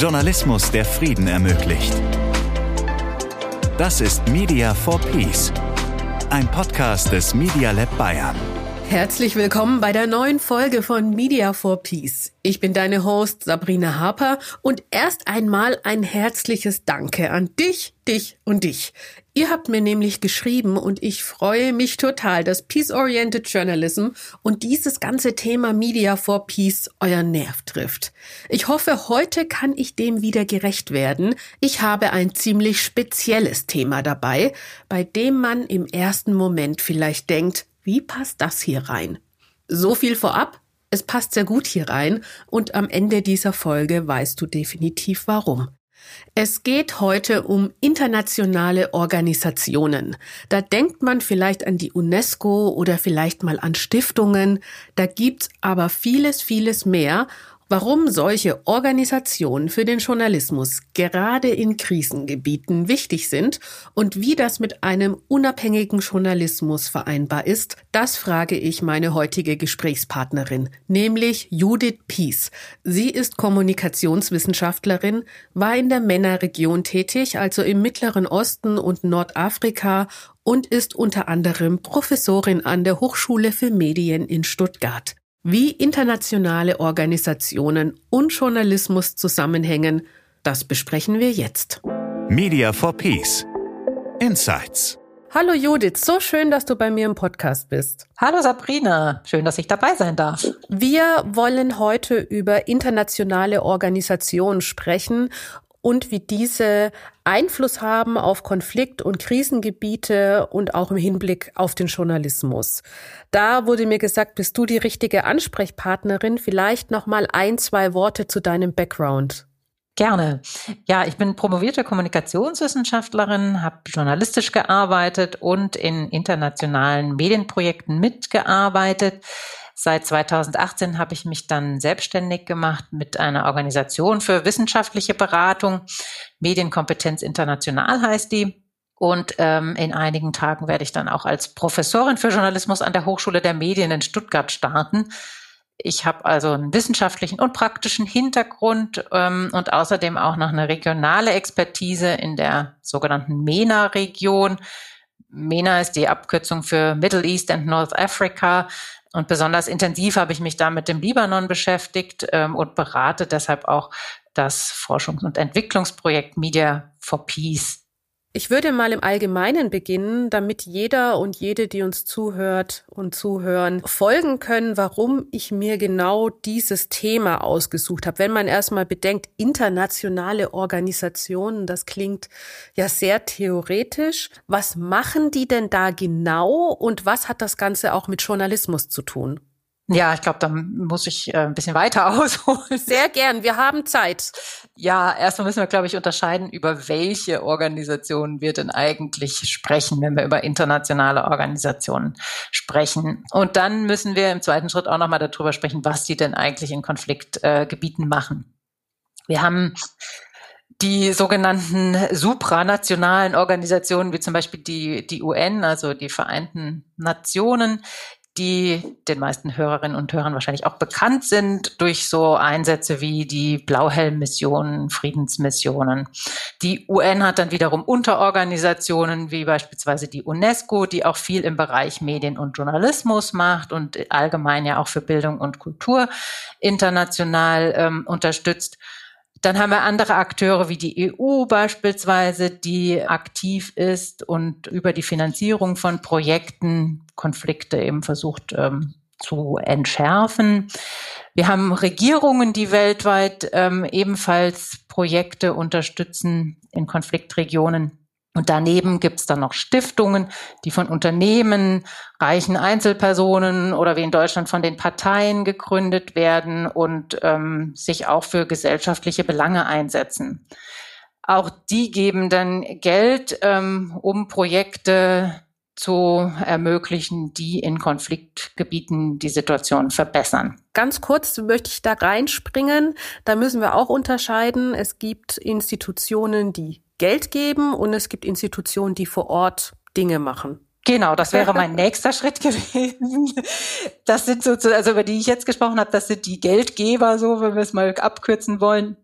Journalismus, der Frieden ermöglicht. Das ist Media for Peace, ein Podcast des Media Lab Bayern. Herzlich willkommen bei der neuen Folge von Media for Peace. Ich bin deine Host Sabrina Harper und erst einmal ein herzliches Danke an dich, dich und dich. Ihr habt mir nämlich geschrieben und ich freue mich total, dass Peace-Oriented Journalism und dieses ganze Thema Media for Peace euren Nerv trifft. Ich hoffe, heute kann ich dem wieder gerecht werden. Ich habe ein ziemlich spezielles Thema dabei, bei dem man im ersten Moment vielleicht denkt, wie passt das hier rein? So viel vorab. Es passt sehr gut hier rein und am Ende dieser Folge weißt du definitiv warum. Es geht heute um internationale Organisationen. Da denkt man vielleicht an die UNESCO oder vielleicht mal an Stiftungen. Da gibt's aber vieles, vieles mehr Warum solche Organisationen für den Journalismus gerade in Krisengebieten wichtig sind und wie das mit einem unabhängigen Journalismus vereinbar ist, das frage ich meine heutige Gesprächspartnerin, nämlich Judith Pies. Sie ist Kommunikationswissenschaftlerin, war in der Männerregion tätig, also im Mittleren Osten und Nordafrika und ist unter anderem Professorin an der Hochschule für Medien in Stuttgart. Wie internationale Organisationen und Journalismus zusammenhängen, das besprechen wir jetzt. Media for Peace. Insights. Hallo Judith, so schön, dass du bei mir im Podcast bist. Hallo Sabrina, schön, dass ich dabei sein darf. Wir wollen heute über internationale Organisationen sprechen und wie diese Einfluss haben auf Konflikt- und Krisengebiete und auch im Hinblick auf den Journalismus. Da wurde mir gesagt, bist du die richtige Ansprechpartnerin? Vielleicht noch mal ein, zwei Worte zu deinem Background. Gerne. Ja, ich bin promovierte Kommunikationswissenschaftlerin, habe journalistisch gearbeitet und in internationalen Medienprojekten mitgearbeitet. Seit 2018 habe ich mich dann selbstständig gemacht mit einer Organisation für wissenschaftliche Beratung. Medienkompetenz International heißt die. Und ähm, in einigen Tagen werde ich dann auch als Professorin für Journalismus an der Hochschule der Medien in Stuttgart starten. Ich habe also einen wissenschaftlichen und praktischen Hintergrund ähm, und außerdem auch noch eine regionale Expertise in der sogenannten MENA-Region. MENA ist die Abkürzung für Middle East and North Africa. Und besonders intensiv habe ich mich da mit dem Libanon beschäftigt ähm, und berate deshalb auch das Forschungs- und Entwicklungsprojekt Media for Peace ich würde mal im Allgemeinen beginnen, damit jeder und jede, die uns zuhört und zuhören, folgen können, warum ich mir genau dieses Thema ausgesucht habe. Wenn man erstmal bedenkt, internationale Organisationen, das klingt ja sehr theoretisch. Was machen die denn da genau und was hat das Ganze auch mit Journalismus zu tun? Ja, ich glaube, da muss ich äh, ein bisschen weiter ausholen. Sehr gern, wir haben Zeit. Ja, erstmal müssen wir, glaube ich, unterscheiden, über welche Organisationen wir denn eigentlich sprechen, wenn wir über internationale Organisationen sprechen. Und dann müssen wir im zweiten Schritt auch nochmal darüber sprechen, was die denn eigentlich in Konfliktgebieten äh, machen. Wir haben die sogenannten supranationalen Organisationen, wie zum Beispiel die, die UN, also die Vereinten Nationen, die den meisten Hörerinnen und Hörern wahrscheinlich auch bekannt sind durch so Einsätze wie die Blauhelm-Missionen, Friedensmissionen. Die UN hat dann wiederum Unterorganisationen wie beispielsweise die UNESCO, die auch viel im Bereich Medien und Journalismus macht und allgemein ja auch für Bildung und Kultur international ähm, unterstützt. Dann haben wir andere Akteure wie die EU beispielsweise, die aktiv ist und über die Finanzierung von Projekten Konflikte eben versucht ähm, zu entschärfen. Wir haben Regierungen, die weltweit ähm, ebenfalls Projekte unterstützen in Konfliktregionen. Und daneben gibt es dann noch Stiftungen, die von Unternehmen, reichen Einzelpersonen oder wie in Deutschland von den Parteien gegründet werden und ähm, sich auch für gesellschaftliche Belange einsetzen. Auch die geben dann Geld, ähm, um Projekte zu ermöglichen, die in Konfliktgebieten die Situation verbessern. Ganz kurz möchte ich da reinspringen. Da müssen wir auch unterscheiden. Es gibt Institutionen, die Geld geben und es gibt Institutionen, die vor Ort Dinge machen. Genau, das wäre mein nächster Schritt gewesen. Das sind so, also über die ich jetzt gesprochen habe, das sind die Geldgeber, so wenn wir es mal abkürzen wollen.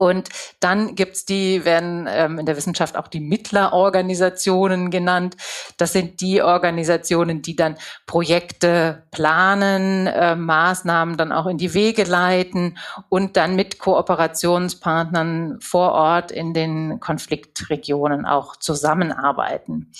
Und dann gibt's die, werden ähm, in der Wissenschaft auch die Mittlerorganisationen genannt. Das sind die Organisationen, die dann Projekte planen, äh, Maßnahmen dann auch in die Wege leiten und dann mit Kooperationspartnern vor Ort in den Konfliktregionen auch zusammenarbeiten.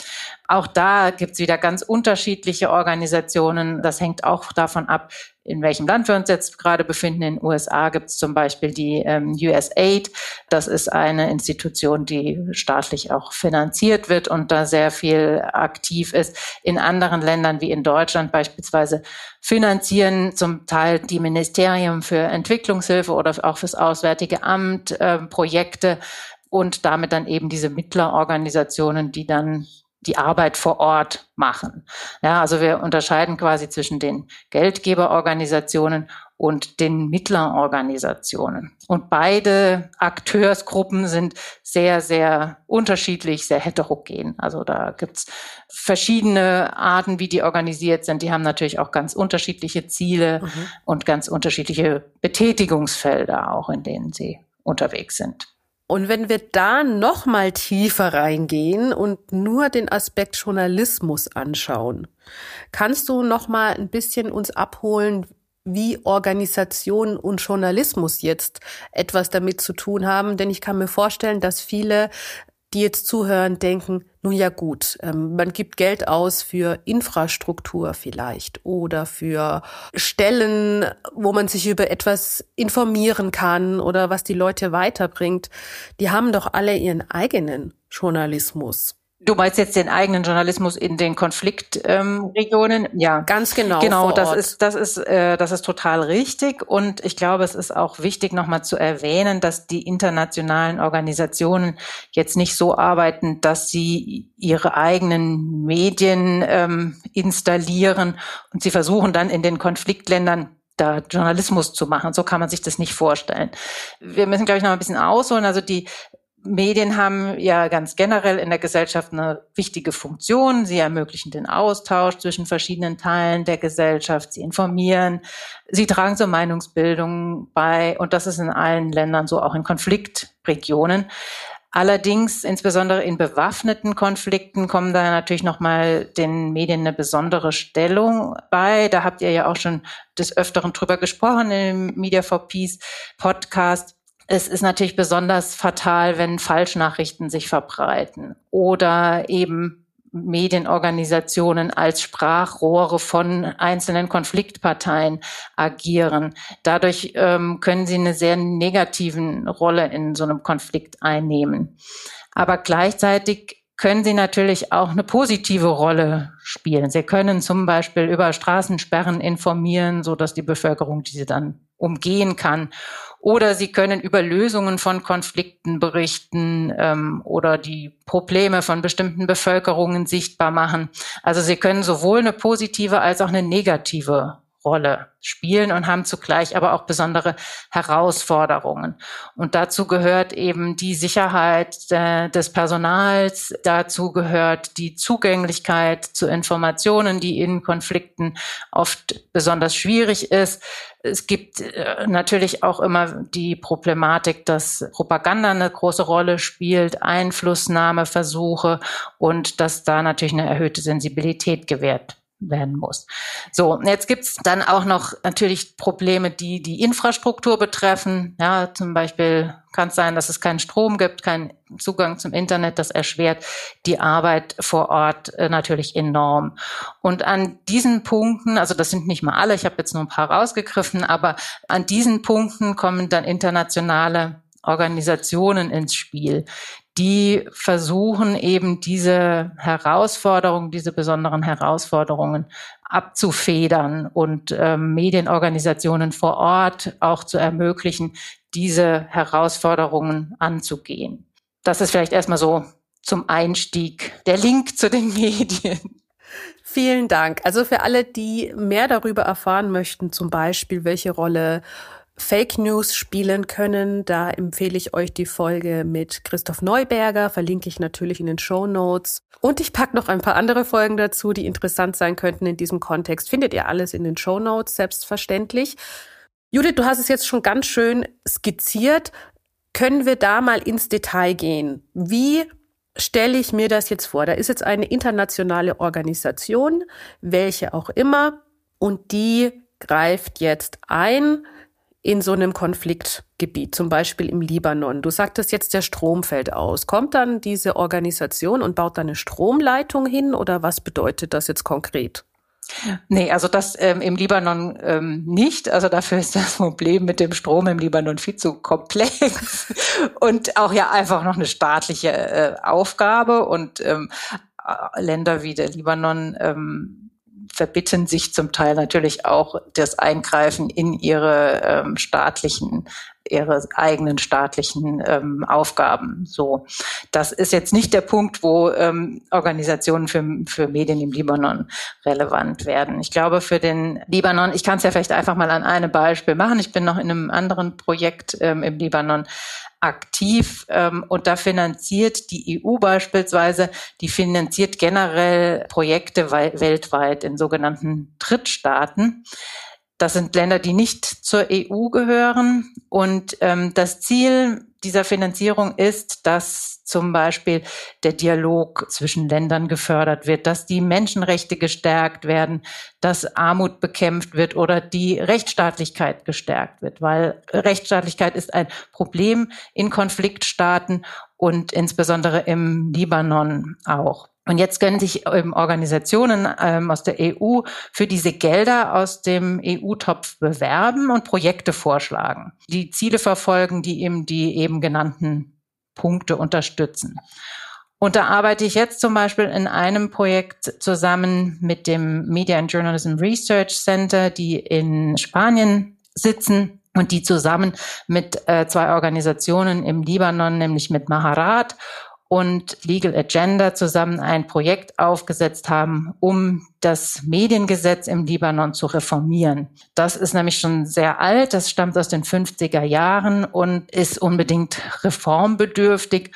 Auch da gibt's wieder ganz unterschiedliche Organisationen. Das hängt auch davon ab, in welchem Land wir uns jetzt gerade befinden. In den USA gibt es zum Beispiel die ähm, USAID. Das ist eine Institution, die staatlich auch finanziert wird und da sehr viel aktiv ist. In anderen Ländern wie in Deutschland beispielsweise finanzieren zum Teil die Ministerien für Entwicklungshilfe oder auch fürs Auswärtige Amt äh, Projekte und damit dann eben diese Mittlerorganisationen, die dann die Arbeit vor Ort machen. Ja, also wir unterscheiden quasi zwischen den Geldgeberorganisationen und den Mittlerorganisationen. Und beide Akteursgruppen sind sehr, sehr unterschiedlich, sehr heterogen. Also da gibt's verschiedene Arten, wie die organisiert sind. Die haben natürlich auch ganz unterschiedliche Ziele mhm. und ganz unterschiedliche Betätigungsfelder auch, in denen sie unterwegs sind. Und wenn wir da noch mal tiefer reingehen und nur den Aspekt Journalismus anschauen, kannst du noch mal ein bisschen uns abholen, wie Organisation und Journalismus jetzt etwas damit zu tun haben? Denn ich kann mir vorstellen, dass viele die jetzt zuhören, denken, nun ja gut, ähm, man gibt Geld aus für Infrastruktur vielleicht oder für Stellen, wo man sich über etwas informieren kann oder was die Leute weiterbringt. Die haben doch alle ihren eigenen Journalismus. Du meinst jetzt den eigenen Journalismus in den Konfliktregionen? Ähm, ja, ganz genau. Genau, das ist das ist äh, das ist total richtig und ich glaube, es ist auch wichtig nochmal zu erwähnen, dass die internationalen Organisationen jetzt nicht so arbeiten, dass sie ihre eigenen Medien ähm, installieren und sie versuchen dann in den Konfliktländern da Journalismus zu machen. So kann man sich das nicht vorstellen. Wir müssen, glaube ich, noch ein bisschen ausholen. Also die Medien haben ja ganz generell in der Gesellschaft eine wichtige Funktion. Sie ermöglichen den Austausch zwischen verschiedenen Teilen der Gesellschaft. Sie informieren. Sie tragen zur Meinungsbildung bei. Und das ist in allen Ländern so, auch in Konfliktregionen. Allerdings, insbesondere in bewaffneten Konflikten, kommen da natürlich nochmal den Medien eine besondere Stellung bei. Da habt ihr ja auch schon des Öfteren drüber gesprochen im Media for Peace Podcast es ist natürlich besonders fatal, wenn Falschnachrichten sich verbreiten oder eben Medienorganisationen als Sprachrohre von einzelnen Konfliktparteien agieren. Dadurch ähm, können sie eine sehr negativen Rolle in so einem Konflikt einnehmen. Aber gleichzeitig können sie natürlich auch eine positive Rolle spielen. Sie können zum Beispiel über Straßensperren informieren, so dass die Bevölkerung diese dann umgehen kann oder sie können über Lösungen von Konflikten berichten ähm, oder die Probleme von bestimmten Bevölkerungen sichtbar machen. Also sie können sowohl eine positive als auch eine negative Rolle spielen und haben zugleich aber auch besondere Herausforderungen. Und dazu gehört eben die Sicherheit äh, des Personals, dazu gehört die Zugänglichkeit zu Informationen, die in Konflikten oft besonders schwierig ist. Es gibt äh, natürlich auch immer die Problematik, dass Propaganda eine große Rolle spielt, Einflussnahmeversuche und dass da natürlich eine erhöhte Sensibilität gewährt werden muss. So, jetzt gibt's dann auch noch natürlich Probleme, die die Infrastruktur betreffen. Ja, zum Beispiel kann es sein, dass es keinen Strom gibt, keinen Zugang zum Internet. Das erschwert die Arbeit vor Ort äh, natürlich enorm. Und an diesen Punkten, also das sind nicht mal alle, ich habe jetzt nur ein paar rausgegriffen, aber an diesen Punkten kommen dann internationale Organisationen ins Spiel, die versuchen eben diese Herausforderungen, diese besonderen Herausforderungen abzufedern und ähm, Medienorganisationen vor Ort auch zu ermöglichen, diese Herausforderungen anzugehen. Das ist vielleicht erstmal so zum Einstieg der Link zu den Medien. Vielen Dank. Also für alle, die mehr darüber erfahren möchten, zum Beispiel, welche Rolle Fake News spielen können. Da empfehle ich euch die Folge mit Christoph Neuberger, verlinke ich natürlich in den Show Notes. Und ich packe noch ein paar andere Folgen dazu, die interessant sein könnten in diesem Kontext. Findet ihr alles in den Show Notes, selbstverständlich. Judith, du hast es jetzt schon ganz schön skizziert. Können wir da mal ins Detail gehen? Wie stelle ich mir das jetzt vor? Da ist jetzt eine internationale Organisation, welche auch immer, und die greift jetzt ein in so einem Konfliktgebiet, zum Beispiel im Libanon. Du sagtest jetzt, der Strom fällt aus. Kommt dann diese Organisation und baut da eine Stromleitung hin oder was bedeutet das jetzt konkret? Nee, also das ähm, im Libanon ähm, nicht. Also dafür ist das Problem mit dem Strom im Libanon viel zu komplex und auch ja einfach noch eine staatliche äh, Aufgabe. Und ähm, äh, Länder wie der Libanon ähm, verbitten sich zum Teil natürlich auch das Eingreifen in ihre ähm, staatlichen ihre eigenen staatlichen ähm, Aufgaben. So, das ist jetzt nicht der Punkt, wo ähm, Organisationen für, für Medien im Libanon relevant werden. Ich glaube, für den Libanon, ich kann es ja vielleicht einfach mal an einem Beispiel machen. Ich bin noch in einem anderen Projekt ähm, im Libanon aktiv ähm, und da finanziert die EU beispielsweise, die finanziert generell Projekte weltweit in sogenannten Drittstaaten. Das sind Länder, die nicht zur EU gehören. Und ähm, das Ziel dieser Finanzierung ist, dass zum Beispiel der Dialog zwischen Ländern gefördert wird, dass die Menschenrechte gestärkt werden, dass Armut bekämpft wird oder die Rechtsstaatlichkeit gestärkt wird, weil Rechtsstaatlichkeit ist ein Problem in Konfliktstaaten und insbesondere im Libanon auch. Und jetzt können sich ähm, Organisationen ähm, aus der EU für diese Gelder aus dem EU-Topf bewerben und Projekte vorschlagen, die Ziele verfolgen, die eben die eben genannten Punkte unterstützen. Und da arbeite ich jetzt zum Beispiel in einem Projekt zusammen mit dem Media and Journalism Research Center, die in Spanien sitzen und die zusammen mit äh, zwei Organisationen im Libanon, nämlich mit Maharat und Legal Agenda zusammen ein Projekt aufgesetzt haben, um das Mediengesetz im Libanon zu reformieren. Das ist nämlich schon sehr alt, das stammt aus den 50er Jahren und ist unbedingt reformbedürftig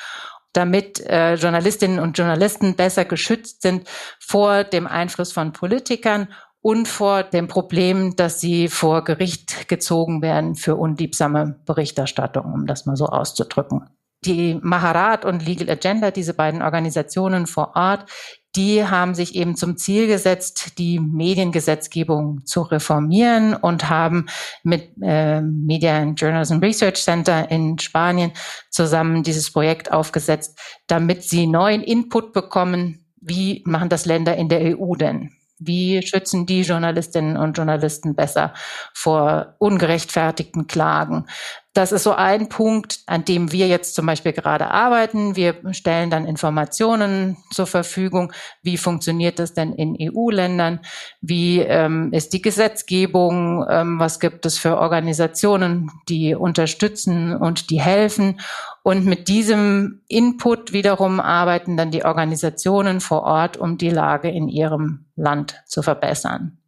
damit äh, Journalistinnen und Journalisten besser geschützt sind vor dem Einfluss von Politikern und vor dem Problem, dass sie vor Gericht gezogen werden für unliebsame Berichterstattung, um das mal so auszudrücken die Maharat und Legal Agenda, diese beiden Organisationen vor Ort, die haben sich eben zum Ziel gesetzt, die Mediengesetzgebung zu reformieren und haben mit äh, Media and Journalism Research Center in Spanien zusammen dieses Projekt aufgesetzt, damit sie neuen Input bekommen. Wie machen das Länder in der EU denn? Wie schützen die Journalistinnen und Journalisten besser vor ungerechtfertigten Klagen? Das ist so ein Punkt, an dem wir jetzt zum Beispiel gerade arbeiten. Wir stellen dann Informationen zur Verfügung. Wie funktioniert das denn in EU-Ländern? Wie ähm, ist die Gesetzgebung? Ähm, was gibt es für Organisationen, die unterstützen und die helfen? Und mit diesem Input wiederum arbeiten dann die Organisationen vor Ort, um die Lage in ihrem Land zu verbessern.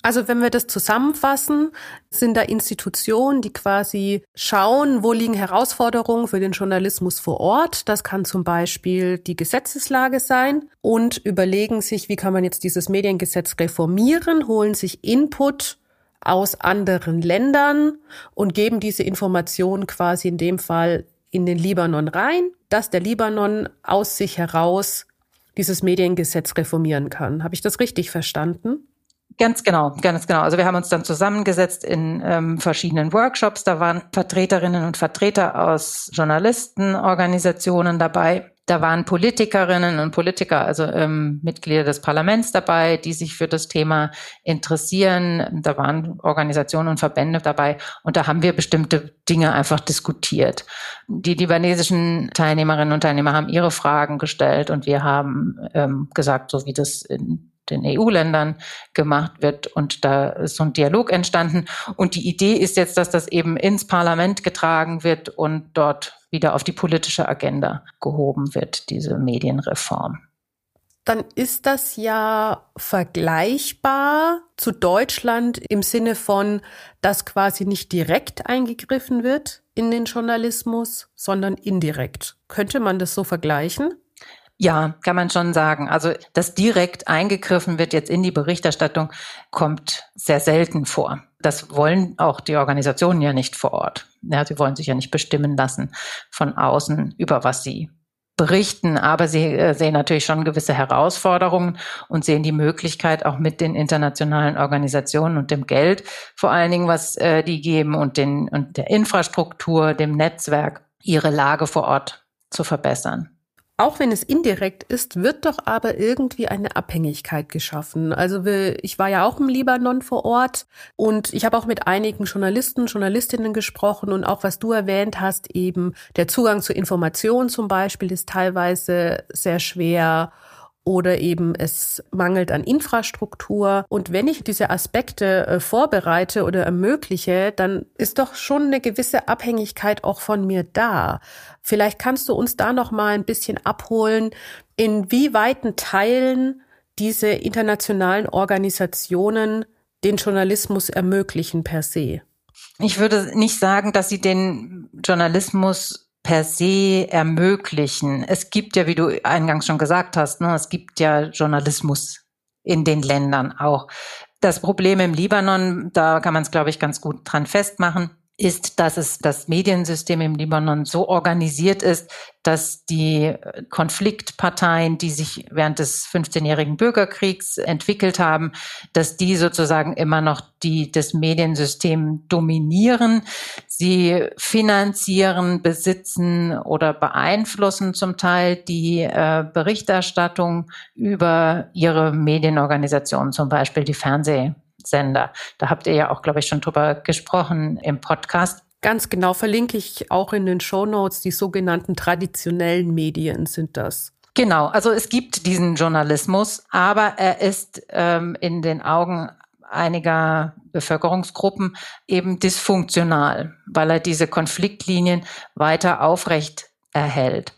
Also wenn wir das zusammenfassen, sind da Institutionen, die quasi schauen, wo liegen Herausforderungen für den Journalismus vor Ort. Das kann zum Beispiel die Gesetzeslage sein und überlegen sich, wie kann man jetzt dieses Mediengesetz reformieren, holen sich Input aus anderen Ländern und geben diese Informationen quasi in dem Fall in den Libanon rein, dass der Libanon aus sich heraus dieses Mediengesetz reformieren kann. Habe ich das richtig verstanden? Ganz genau, ganz genau. Also wir haben uns dann zusammengesetzt in ähm, verschiedenen Workshops. Da waren Vertreterinnen und Vertreter aus Journalistenorganisationen dabei. Da waren Politikerinnen und Politiker, also ähm, Mitglieder des Parlaments dabei, die sich für das Thema interessieren. Da waren Organisationen und Verbände dabei. Und da haben wir bestimmte Dinge einfach diskutiert. Die libanesischen Teilnehmerinnen und Teilnehmer haben ihre Fragen gestellt und wir haben ähm, gesagt, so wie das in den EU-Ländern gemacht wird. Und da ist so ein Dialog entstanden. Und die Idee ist jetzt, dass das eben ins Parlament getragen wird und dort wieder auf die politische Agenda gehoben wird, diese Medienreform. Dann ist das ja vergleichbar zu Deutschland im Sinne von, dass quasi nicht direkt eingegriffen wird in den Journalismus, sondern indirekt. Könnte man das so vergleichen? Ja, kann man schon sagen. Also, dass direkt eingegriffen wird jetzt in die Berichterstattung, kommt sehr selten vor. Das wollen auch die Organisationen ja nicht vor Ort. Ja, sie wollen sich ja nicht bestimmen lassen von außen, über was sie berichten, aber sie äh, sehen natürlich schon gewisse Herausforderungen und sehen die Möglichkeit auch mit den internationalen Organisationen und dem Geld, vor allen Dingen, was äh, die geben und den und der Infrastruktur, dem Netzwerk, ihre Lage vor Ort zu verbessern. Auch wenn es indirekt ist, wird doch aber irgendwie eine Abhängigkeit geschaffen. Also ich war ja auch im Libanon vor Ort und ich habe auch mit einigen Journalisten, Journalistinnen gesprochen und auch was du erwähnt hast, eben der Zugang zu Informationen zum Beispiel ist teilweise sehr schwer oder eben es mangelt an Infrastruktur. Und wenn ich diese Aspekte äh, vorbereite oder ermögliche, dann ist doch schon eine gewisse Abhängigkeit auch von mir da. Vielleicht kannst du uns da noch mal ein bisschen abholen, in wie weiten Teilen diese internationalen Organisationen den Journalismus ermöglichen per se. Ich würde nicht sagen, dass sie den Journalismus per se ermöglichen. Es gibt ja, wie du eingangs schon gesagt hast, ne, es gibt ja Journalismus in den Ländern auch. Das Problem im Libanon, da kann man es, glaube ich, ganz gut dran festmachen, ist, dass es das Mediensystem im Libanon so organisiert ist, dass die Konfliktparteien, die sich während des 15-jährigen Bürgerkriegs entwickelt haben, dass die sozusagen immer noch die das Mediensystem dominieren. Sie finanzieren, besitzen oder beeinflussen zum Teil die äh, Berichterstattung über ihre Medienorganisationen, zum Beispiel die Fernseh Sender. Da habt ihr ja auch, glaube ich, schon drüber gesprochen im Podcast. Ganz genau verlinke ich auch in den Show Notes. Die sogenannten traditionellen Medien sind das. Genau, also es gibt diesen Journalismus, aber er ist ähm, in den Augen einiger Bevölkerungsgruppen eben dysfunktional, weil er diese Konfliktlinien weiter aufrecht erhält.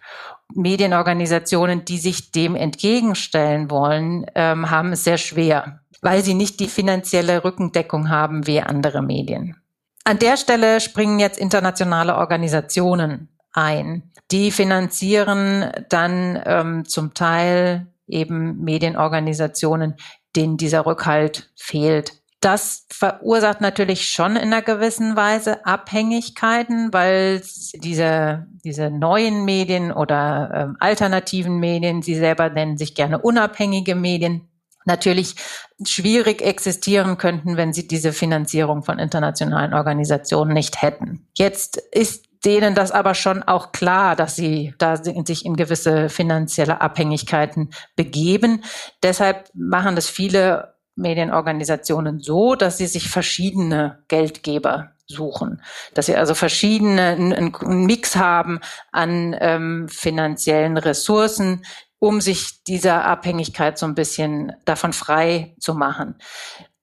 Medienorganisationen, die sich dem entgegenstellen wollen, ähm, haben es sehr schwer weil sie nicht die finanzielle Rückendeckung haben wie andere Medien. An der Stelle springen jetzt internationale Organisationen ein. Die finanzieren dann ähm, zum Teil eben Medienorganisationen, denen dieser Rückhalt fehlt. Das verursacht natürlich schon in einer gewissen Weise Abhängigkeiten, weil diese, diese neuen Medien oder ähm, alternativen Medien, sie selber nennen sich gerne unabhängige Medien, natürlich schwierig existieren könnten, wenn sie diese Finanzierung von internationalen Organisationen nicht hätten. Jetzt ist denen das aber schon auch klar, dass sie da sich in gewisse finanzielle Abhängigkeiten begeben. Deshalb machen das viele Medienorganisationen so, dass sie sich verschiedene Geldgeber suchen, dass sie also verschiedene einen, Mix haben an ähm, finanziellen Ressourcen, um sich dieser Abhängigkeit so ein bisschen davon frei zu machen.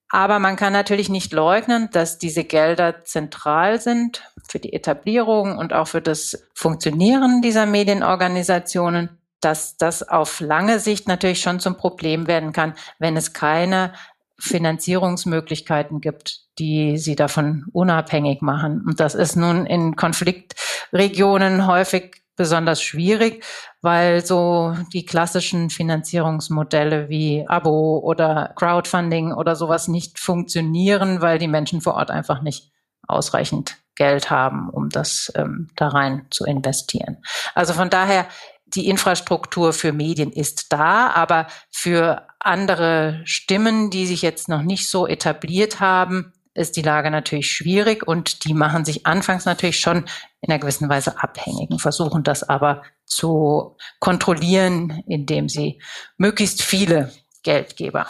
Aber man kann natürlich nicht leugnen, dass diese Gelder zentral sind für die Etablierung und auch für das Funktionieren dieser Medienorganisationen, dass das auf lange Sicht natürlich schon zum Problem werden kann, wenn es keine Finanzierungsmöglichkeiten gibt, die sie davon unabhängig machen. Und das ist nun in Konfliktregionen häufig besonders schwierig, weil so die klassischen Finanzierungsmodelle wie Abo oder Crowdfunding oder sowas nicht funktionieren, weil die Menschen vor Ort einfach nicht ausreichend Geld haben, um das ähm, da rein zu investieren. Also von daher, die Infrastruktur für Medien ist da, aber für andere Stimmen, die sich jetzt noch nicht so etabliert haben, ist die Lage natürlich schwierig und die machen sich anfangs natürlich schon in einer gewissen Weise abhängig und versuchen das aber zu kontrollieren, indem sie möglichst viele Geldgeber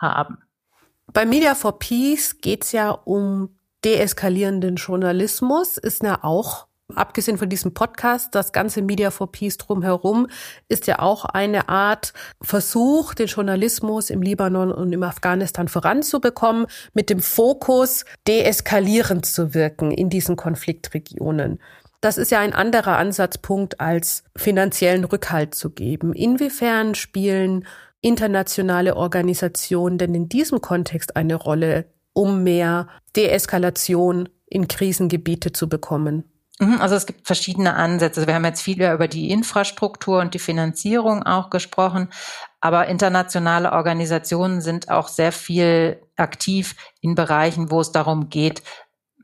haben. Bei Media for Peace geht es ja um deeskalierenden Journalismus, ist ja auch abgesehen von diesem Podcast, das ganze Media for Peace drumherum ist ja auch eine Art Versuch, den Journalismus im Libanon und im Afghanistan voranzubekommen, mit dem Fokus, deeskalierend zu wirken in diesen Konfliktregionen. Das ist ja ein anderer Ansatzpunkt, als finanziellen Rückhalt zu geben. Inwiefern spielen internationale Organisationen denn in diesem Kontext eine Rolle, um mehr Deeskalation in Krisengebiete zu bekommen? Mhm, also es gibt verschiedene Ansätze. Wir haben jetzt viel über die Infrastruktur und die Finanzierung auch gesprochen, aber internationale Organisationen sind auch sehr viel aktiv in Bereichen, wo es darum geht,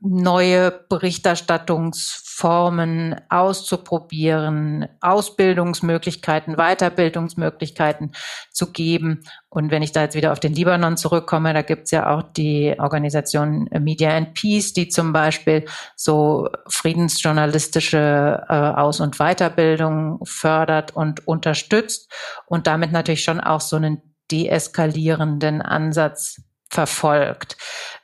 neue Berichterstattungsformen auszuprobieren, Ausbildungsmöglichkeiten, Weiterbildungsmöglichkeiten zu geben. Und wenn ich da jetzt wieder auf den Libanon zurückkomme, da gibt's ja auch die Organisation Media and Peace, die zum Beispiel so friedensjournalistische äh, Aus- und Weiterbildung fördert und unterstützt und damit natürlich schon auch so einen deeskalierenden Ansatz verfolgt.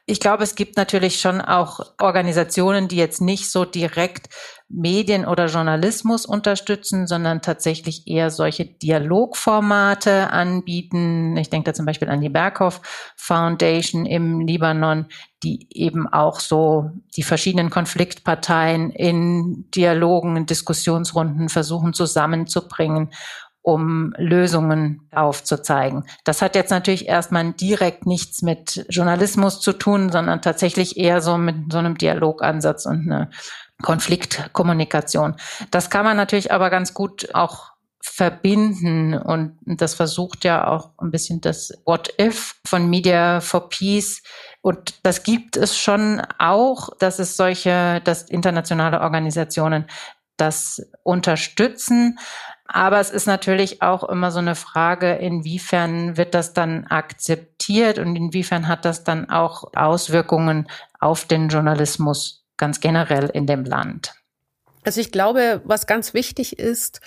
Ich glaube, es gibt natürlich schon auch Organisationen, die jetzt nicht so direkt Medien oder Journalismus unterstützen, sondern tatsächlich eher solche Dialogformate anbieten. Ich denke da zum Beispiel an die Berghoff Foundation im Libanon, die eben auch so die verschiedenen Konfliktparteien in Dialogen, in Diskussionsrunden versuchen zusammenzubringen um Lösungen aufzuzeigen. Das hat jetzt natürlich erstmal direkt nichts mit Journalismus zu tun, sondern tatsächlich eher so mit so einem Dialogansatz und eine Konfliktkommunikation. Das kann man natürlich aber ganz gut auch verbinden und das versucht ja auch ein bisschen das What If von Media for Peace und das gibt es schon auch, dass es solche, dass internationale Organisationen das unterstützen. Aber es ist natürlich auch immer so eine Frage, inwiefern wird das dann akzeptiert und inwiefern hat das dann auch Auswirkungen auf den Journalismus ganz generell in dem Land. Also ich glaube, was ganz wichtig ist,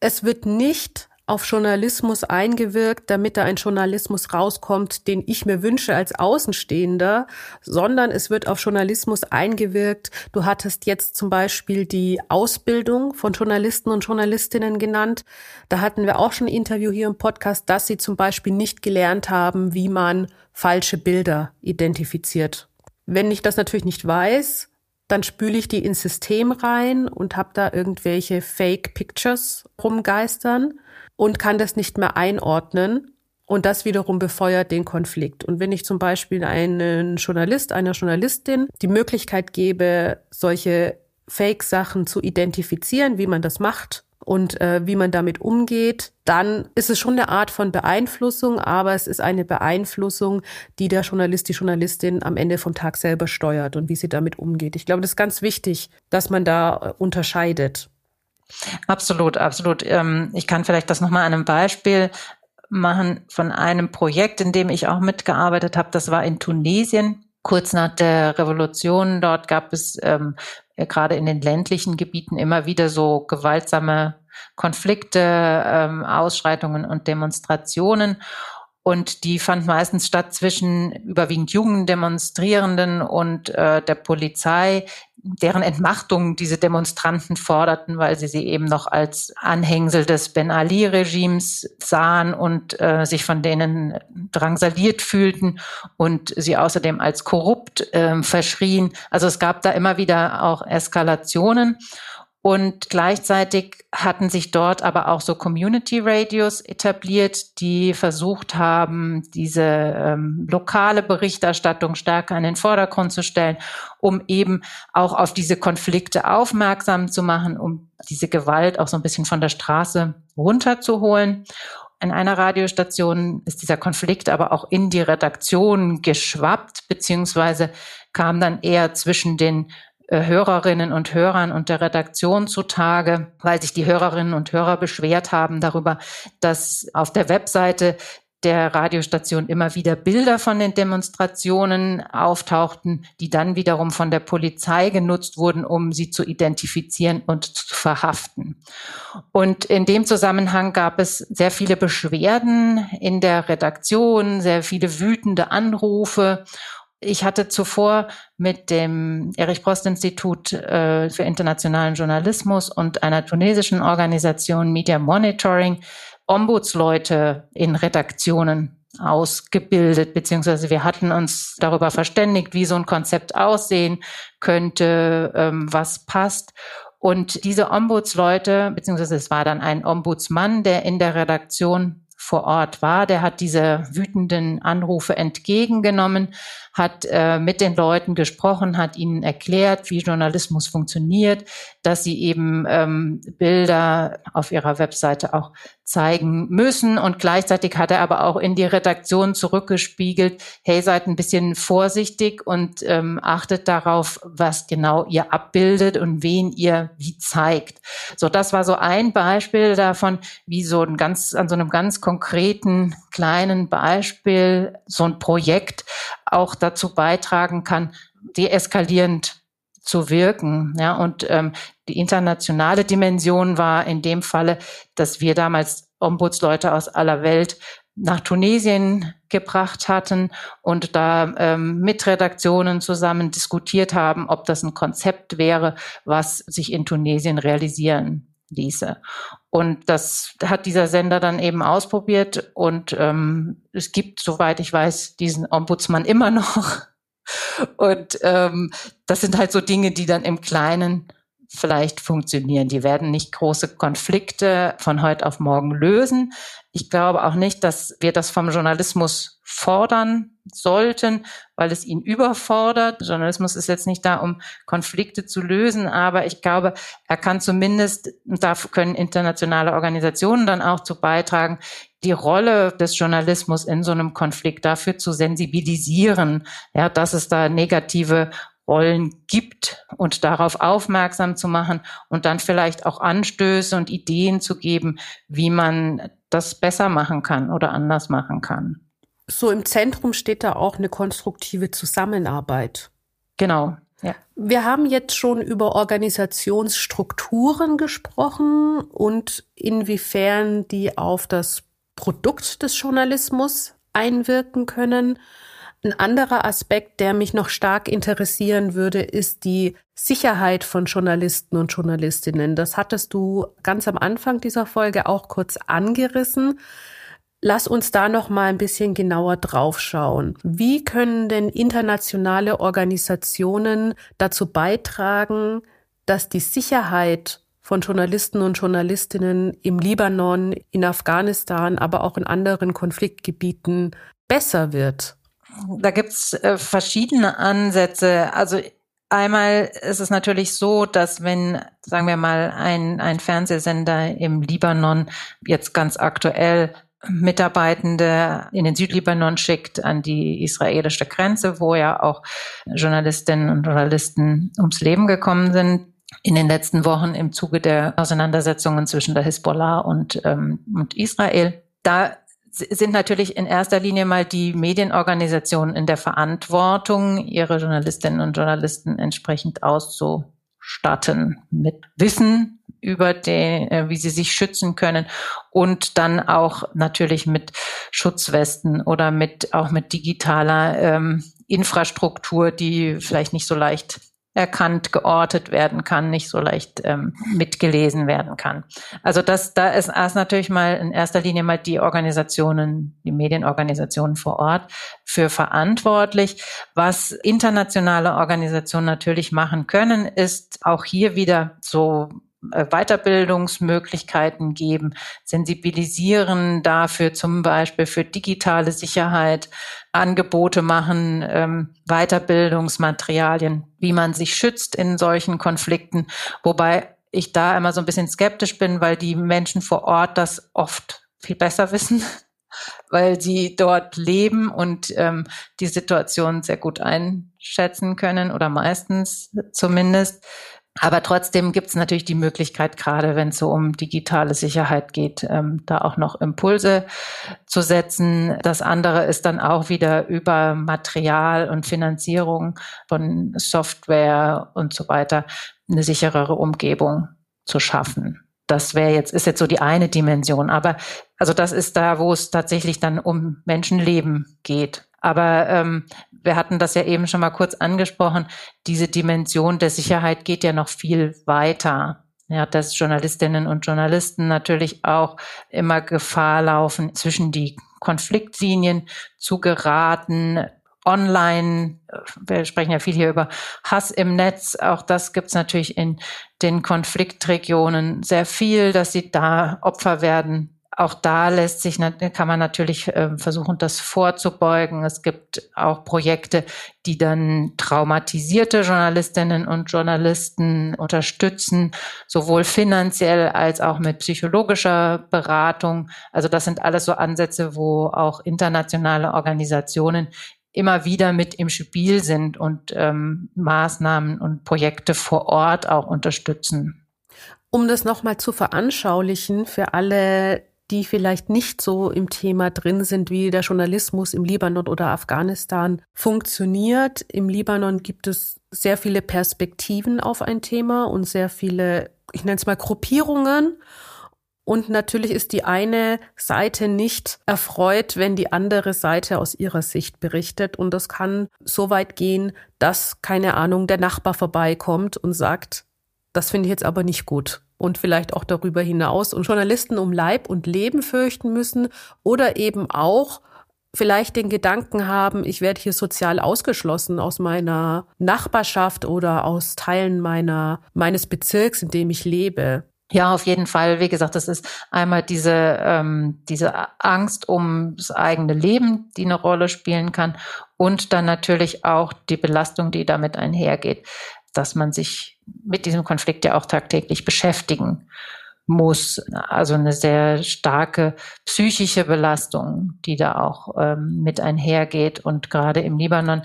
es wird nicht auf Journalismus eingewirkt, damit da ein Journalismus rauskommt, den ich mir wünsche als Außenstehender, sondern es wird auf Journalismus eingewirkt. Du hattest jetzt zum Beispiel die Ausbildung von Journalisten und Journalistinnen genannt. Da hatten wir auch schon ein Interview hier im Podcast, dass sie zum Beispiel nicht gelernt haben, wie man falsche Bilder identifiziert. Wenn ich das natürlich nicht weiß, dann spüle ich die ins System rein und habe da irgendwelche Fake Pictures rumgeistern und kann das nicht mehr einordnen. Und das wiederum befeuert den Konflikt. Und wenn ich zum Beispiel einen Journalist, einer Journalistin die Möglichkeit gebe, solche Fake-Sachen zu identifizieren, wie man das macht und äh, wie man damit umgeht, dann ist es schon eine Art von Beeinflussung, aber es ist eine Beeinflussung, die der Journalist, die Journalistin am Ende vom Tag selber steuert und wie sie damit umgeht. Ich glaube, das ist ganz wichtig, dass man da äh, unterscheidet. Absolut, absolut. Ähm, ich kann vielleicht das nochmal an einem Beispiel machen von einem Projekt, in dem ich auch mitgearbeitet habe. Das war in Tunesien. Kurz nach der Revolution dort gab es ähm, gerade in den ländlichen Gebieten immer wieder so gewaltsame Konflikte, ähm, Ausschreitungen und Demonstrationen. Und die fand meistens statt zwischen überwiegend jungen Demonstrierenden und äh, der Polizei, deren Entmachtung diese Demonstranten forderten, weil sie sie eben noch als Anhängsel des Ben Ali-Regimes sahen und äh, sich von denen drangsaliert fühlten und sie außerdem als korrupt äh, verschrien. Also es gab da immer wieder auch Eskalationen. Und gleichzeitig hatten sich dort aber auch so Community Radios etabliert, die versucht haben, diese ähm, lokale Berichterstattung stärker in den Vordergrund zu stellen, um eben auch auf diese Konflikte aufmerksam zu machen, um diese Gewalt auch so ein bisschen von der Straße runterzuholen. In einer Radiostation ist dieser Konflikt aber auch in die Redaktion geschwappt, beziehungsweise kam dann eher zwischen den Hörerinnen und Hörern und der Redaktion zutage, weil sich die Hörerinnen und Hörer beschwert haben darüber, dass auf der Webseite der Radiostation immer wieder Bilder von den Demonstrationen auftauchten, die dann wiederum von der Polizei genutzt wurden, um sie zu identifizieren und zu verhaften. Und in dem Zusammenhang gab es sehr viele Beschwerden in der Redaktion, sehr viele wütende Anrufe ich hatte zuvor mit dem Erich Prost Institut äh, für internationalen Journalismus und einer tunesischen Organisation Media Monitoring Ombudsleute in Redaktionen ausgebildet, beziehungsweise wir hatten uns darüber verständigt, wie so ein Konzept aussehen könnte, ähm, was passt. Und diese Ombudsleute, beziehungsweise es war dann ein Ombudsmann, der in der Redaktion vor Ort war. Der hat diese wütenden Anrufe entgegengenommen, hat äh, mit den Leuten gesprochen, hat ihnen erklärt, wie Journalismus funktioniert, dass sie eben ähm, Bilder auf ihrer Webseite auch zeigen müssen. Und gleichzeitig hat er aber auch in die Redaktion zurückgespiegelt, hey, seid ein bisschen vorsichtig und ähm, achtet darauf, was genau ihr abbildet und wen ihr wie zeigt. So, das war so ein Beispiel davon, wie so ein ganz, an so einem ganz konkreten kleinen Beispiel so ein Projekt auch dazu beitragen kann, deeskalierend zu wirken. Ja, und ähm, die internationale Dimension war in dem Falle, dass wir damals Ombudsleute aus aller Welt nach Tunesien gebracht hatten und da ähm, mit Redaktionen zusammen diskutiert haben, ob das ein Konzept wäre, was sich in Tunesien realisieren ließe. Und das hat dieser Sender dann eben ausprobiert und ähm, es gibt, soweit ich weiß, diesen Ombudsmann immer noch. Und ähm, das sind halt so Dinge, die dann im Kleinen vielleicht funktionieren. Die werden nicht große Konflikte von heute auf morgen lösen. Ich glaube auch nicht, dass wir das vom Journalismus fordern sollten, weil es ihn überfordert. Journalismus ist jetzt nicht da, um Konflikte zu lösen, aber ich glaube, er kann zumindest, da können internationale Organisationen dann auch zu beitragen, die Rolle des Journalismus in so einem Konflikt dafür zu sensibilisieren, ja, dass es da negative Rollen gibt und darauf aufmerksam zu machen und dann vielleicht auch Anstöße und Ideen zu geben, wie man das besser machen kann oder anders machen kann. So im Zentrum steht da auch eine konstruktive Zusammenarbeit. Genau. Ja. Wir haben jetzt schon über Organisationsstrukturen gesprochen und inwiefern die auf das Produkt des Journalismus einwirken können. Ein anderer Aspekt, der mich noch stark interessieren würde, ist die Sicherheit von Journalisten und Journalistinnen. Das hattest du ganz am Anfang dieser Folge auch kurz angerissen. Lass uns da noch mal ein bisschen genauer draufschauen. Wie können denn internationale Organisationen dazu beitragen, dass die Sicherheit von Journalisten und Journalistinnen im Libanon, in Afghanistan, aber auch in anderen Konfliktgebieten besser wird? Da gibt's äh, verschiedene Ansätze. Also einmal ist es natürlich so, dass wenn, sagen wir mal, ein, ein Fernsehsender im Libanon jetzt ganz aktuell Mitarbeitende in den Südlibanon schickt an die israelische Grenze, wo ja auch Journalistinnen und Journalisten ums Leben gekommen sind in den letzten Wochen im Zuge der Auseinandersetzungen zwischen der Hisbollah und, ähm, und Israel. Da sind natürlich in erster Linie mal die Medienorganisationen in der Verantwortung, ihre Journalistinnen und Journalisten entsprechend auszustatten mit Wissen über den, äh, wie sie sich schützen können und dann auch natürlich mit Schutzwesten oder mit auch mit digitaler ähm, Infrastruktur, die vielleicht nicht so leicht erkannt, geortet werden kann, nicht so leicht ähm, mitgelesen werden kann. Also das, da ist erst natürlich mal in erster Linie mal die Organisationen, die Medienorganisationen vor Ort für verantwortlich. Was internationale Organisationen natürlich machen können, ist auch hier wieder so Weiterbildungsmöglichkeiten geben, sensibilisieren dafür zum Beispiel für digitale Sicherheit, Angebote machen, ähm, Weiterbildungsmaterialien, wie man sich schützt in solchen Konflikten, wobei ich da immer so ein bisschen skeptisch bin, weil die Menschen vor Ort das oft viel besser wissen, weil sie dort leben und ähm, die Situation sehr gut einschätzen können oder meistens zumindest. Aber trotzdem gibt es natürlich die Möglichkeit, gerade wenn es so um digitale Sicherheit geht, ähm, da auch noch Impulse zu setzen. Das andere ist dann auch wieder über Material und Finanzierung von Software und so weiter eine sicherere Umgebung zu schaffen. Das wäre jetzt, ist jetzt so die eine Dimension. Aber also das ist da, wo es tatsächlich dann um Menschenleben geht. Aber ähm, wir hatten das ja eben schon mal kurz angesprochen, diese Dimension der Sicherheit geht ja noch viel weiter. Ja, dass Journalistinnen und Journalisten natürlich auch immer Gefahr laufen, zwischen die Konfliktlinien zu geraten, online, wir sprechen ja viel hier über Hass im Netz, auch das gibt's natürlich in den Konfliktregionen sehr viel, dass sie da Opfer werden auch da lässt sich, kann man natürlich ähm, versuchen, das vorzubeugen. Es gibt auch Projekte, die dann traumatisierte Journalistinnen und Journalisten unterstützen, sowohl finanziell als auch mit psychologischer Beratung. Also das sind alles so Ansätze, wo auch internationale Organisationen immer wieder mit im Spiel sind und ähm, Maßnahmen und Projekte vor Ort auch unterstützen. Um das nochmal zu veranschaulichen für alle, die vielleicht nicht so im Thema drin sind, wie der Journalismus im Libanon oder Afghanistan funktioniert. Im Libanon gibt es sehr viele Perspektiven auf ein Thema und sehr viele, ich nenne es mal Gruppierungen. Und natürlich ist die eine Seite nicht erfreut, wenn die andere Seite aus ihrer Sicht berichtet. Und das kann so weit gehen, dass, keine Ahnung, der Nachbar vorbeikommt und sagt, das finde ich jetzt aber nicht gut und vielleicht auch darüber hinaus und Journalisten um Leib und Leben fürchten müssen oder eben auch vielleicht den Gedanken haben, ich werde hier sozial ausgeschlossen aus meiner Nachbarschaft oder aus Teilen meiner, meines Bezirks, in dem ich lebe. Ja, auf jeden Fall. Wie gesagt, das ist einmal diese, ähm, diese Angst um das eigene Leben, die eine Rolle spielen kann und dann natürlich auch die Belastung, die damit einhergeht dass man sich mit diesem Konflikt ja auch tagtäglich beschäftigen muss. Also eine sehr starke psychische Belastung, die da auch ähm, mit einhergeht. Und gerade im Libanon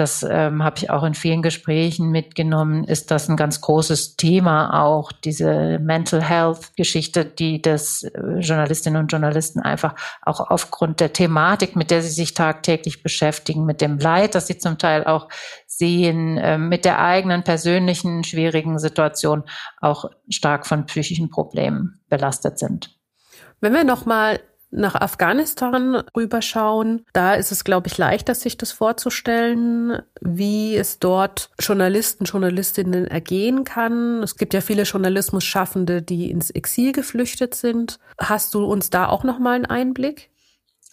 das ähm, habe ich auch in vielen Gesprächen mitgenommen, ist das ein ganz großes Thema auch, diese Mental Health Geschichte, die das äh, Journalistinnen und Journalisten einfach auch aufgrund der Thematik, mit der sie sich tagtäglich beschäftigen, mit dem Leid, das sie zum Teil auch sehen, äh, mit der eigenen persönlichen schwierigen Situation auch stark von psychischen Problemen belastet sind. Wenn wir nochmal nach Afghanistan rüberschauen, da ist es, glaube ich, leichter, sich das vorzustellen, wie es dort Journalisten, Journalistinnen ergehen kann. Es gibt ja viele Journalismus-Schaffende, die ins Exil geflüchtet sind. Hast du uns da auch noch mal einen Einblick?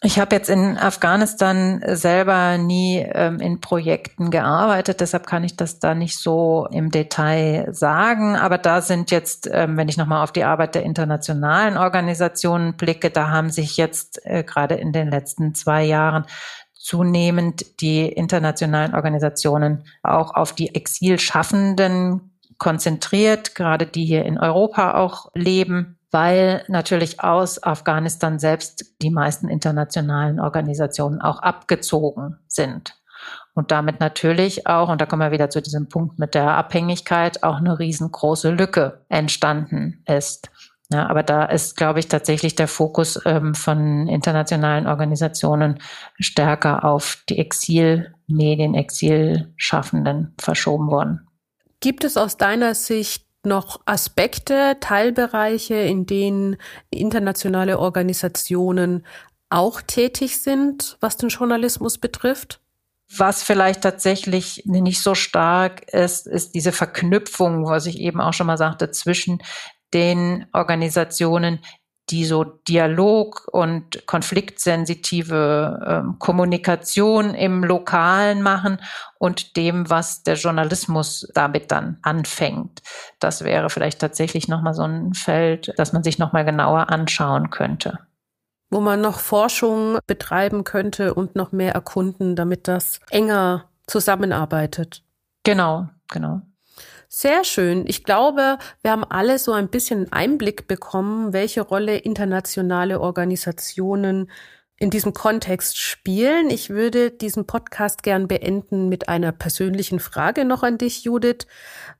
Ich habe jetzt in Afghanistan selber nie ähm, in Projekten gearbeitet, deshalb kann ich das da nicht so im Detail sagen. Aber da sind jetzt, ähm, wenn ich nochmal auf die Arbeit der internationalen Organisationen blicke, da haben sich jetzt äh, gerade in den letzten zwei Jahren zunehmend die internationalen Organisationen auch auf die Exilschaffenden konzentriert, gerade die hier in Europa auch leben weil natürlich aus Afghanistan selbst die meisten internationalen Organisationen auch abgezogen sind. Und damit natürlich auch, und da kommen wir wieder zu diesem Punkt mit der Abhängigkeit, auch eine riesengroße Lücke entstanden ist. Ja, aber da ist, glaube ich, tatsächlich der Fokus ähm, von internationalen Organisationen stärker auf die Exilmedien, Exilschaffenden verschoben worden. Gibt es aus deiner Sicht noch Aspekte, Teilbereiche, in denen internationale Organisationen auch tätig sind, was den Journalismus betrifft? Was vielleicht tatsächlich nicht so stark ist, ist diese Verknüpfung, was ich eben auch schon mal sagte, zwischen den Organisationen, die so Dialog und konfliktsensitive ähm, Kommunikation im Lokalen machen und dem, was der Journalismus damit dann anfängt. Das wäre vielleicht tatsächlich nochmal so ein Feld, das man sich nochmal genauer anschauen könnte. Wo man noch Forschung betreiben könnte und noch mehr erkunden, damit das enger zusammenarbeitet. Genau, genau. Sehr schön. Ich glaube, wir haben alle so ein bisschen Einblick bekommen, welche Rolle internationale Organisationen in diesem Kontext spielen. Ich würde diesen Podcast gern beenden mit einer persönlichen Frage noch an dich, Judith.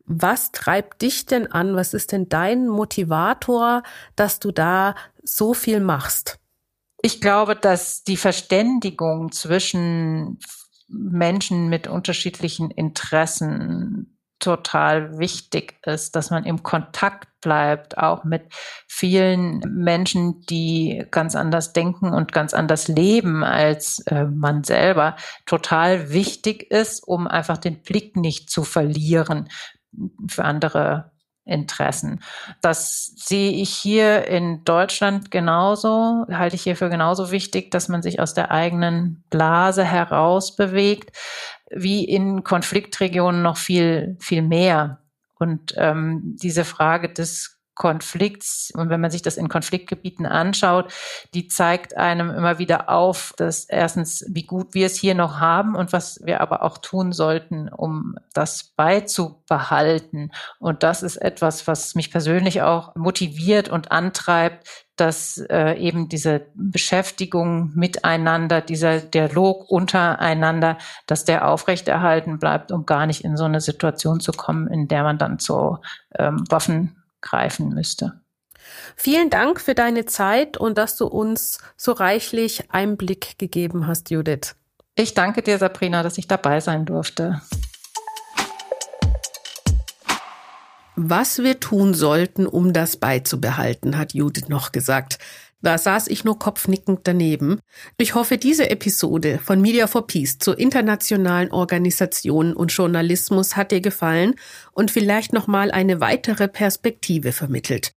Was treibt dich denn an? Was ist denn dein Motivator, dass du da so viel machst? Ich glaube, dass die Verständigung zwischen Menschen mit unterschiedlichen Interessen total wichtig ist, dass man im Kontakt bleibt, auch mit vielen Menschen, die ganz anders denken und ganz anders leben als äh, man selber, total wichtig ist, um einfach den Blick nicht zu verlieren für andere Interessen. Das sehe ich hier in Deutschland genauso, halte ich hier für genauso wichtig, dass man sich aus der eigenen Blase heraus bewegt, wie in Konfliktregionen noch viel, viel mehr. Und ähm, diese Frage des Konflikts. Und wenn man sich das in Konfliktgebieten anschaut, die zeigt einem immer wieder auf, dass erstens, wie gut wir es hier noch haben und was wir aber auch tun sollten, um das beizubehalten. Und das ist etwas, was mich persönlich auch motiviert und antreibt, dass äh, eben diese Beschäftigung miteinander, dieser Dialog untereinander, dass der aufrechterhalten bleibt, um gar nicht in so eine Situation zu kommen, in der man dann zu ähm, Waffen greifen müsste. Vielen Dank für deine Zeit und dass du uns so reichlich Einblick gegeben hast, Judith. Ich danke dir, Sabrina, dass ich dabei sein durfte. Was wir tun sollten, um das beizubehalten, hat Judith noch gesagt. Da saß ich nur kopfnickend daneben. Ich hoffe, diese Episode von Media for Peace zu internationalen Organisationen und Journalismus hat dir gefallen und vielleicht nochmal eine weitere Perspektive vermittelt.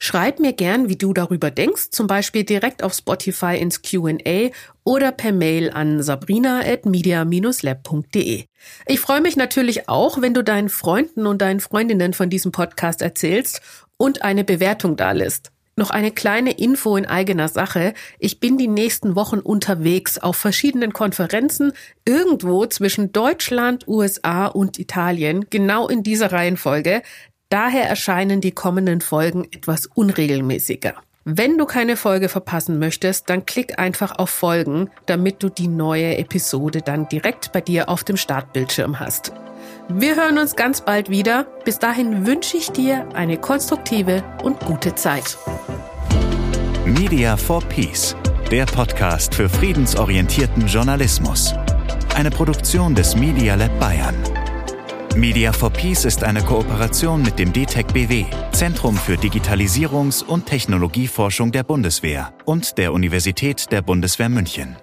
Schreib mir gern, wie du darüber denkst, zum Beispiel direkt auf Spotify ins Q&A oder per Mail an sabrina.media-lab.de. Ich freue mich natürlich auch, wenn du deinen Freunden und deinen Freundinnen von diesem Podcast erzählst und eine Bewertung dalässt. Noch eine kleine Info in eigener Sache. Ich bin die nächsten Wochen unterwegs auf verschiedenen Konferenzen irgendwo zwischen Deutschland, USA und Italien, genau in dieser Reihenfolge. Daher erscheinen die kommenden Folgen etwas unregelmäßiger. Wenn du keine Folge verpassen möchtest, dann klick einfach auf Folgen, damit du die neue Episode dann direkt bei dir auf dem Startbildschirm hast. Wir hören uns ganz bald wieder. Bis dahin wünsche ich dir eine konstruktive und gute Zeit. Media for Peace, der Podcast für friedensorientierten Journalismus. Eine Produktion des Media Lab Bayern. Media for Peace ist eine Kooperation mit dem DTEC BW, Zentrum für Digitalisierungs- und Technologieforschung der Bundeswehr und der Universität der Bundeswehr München.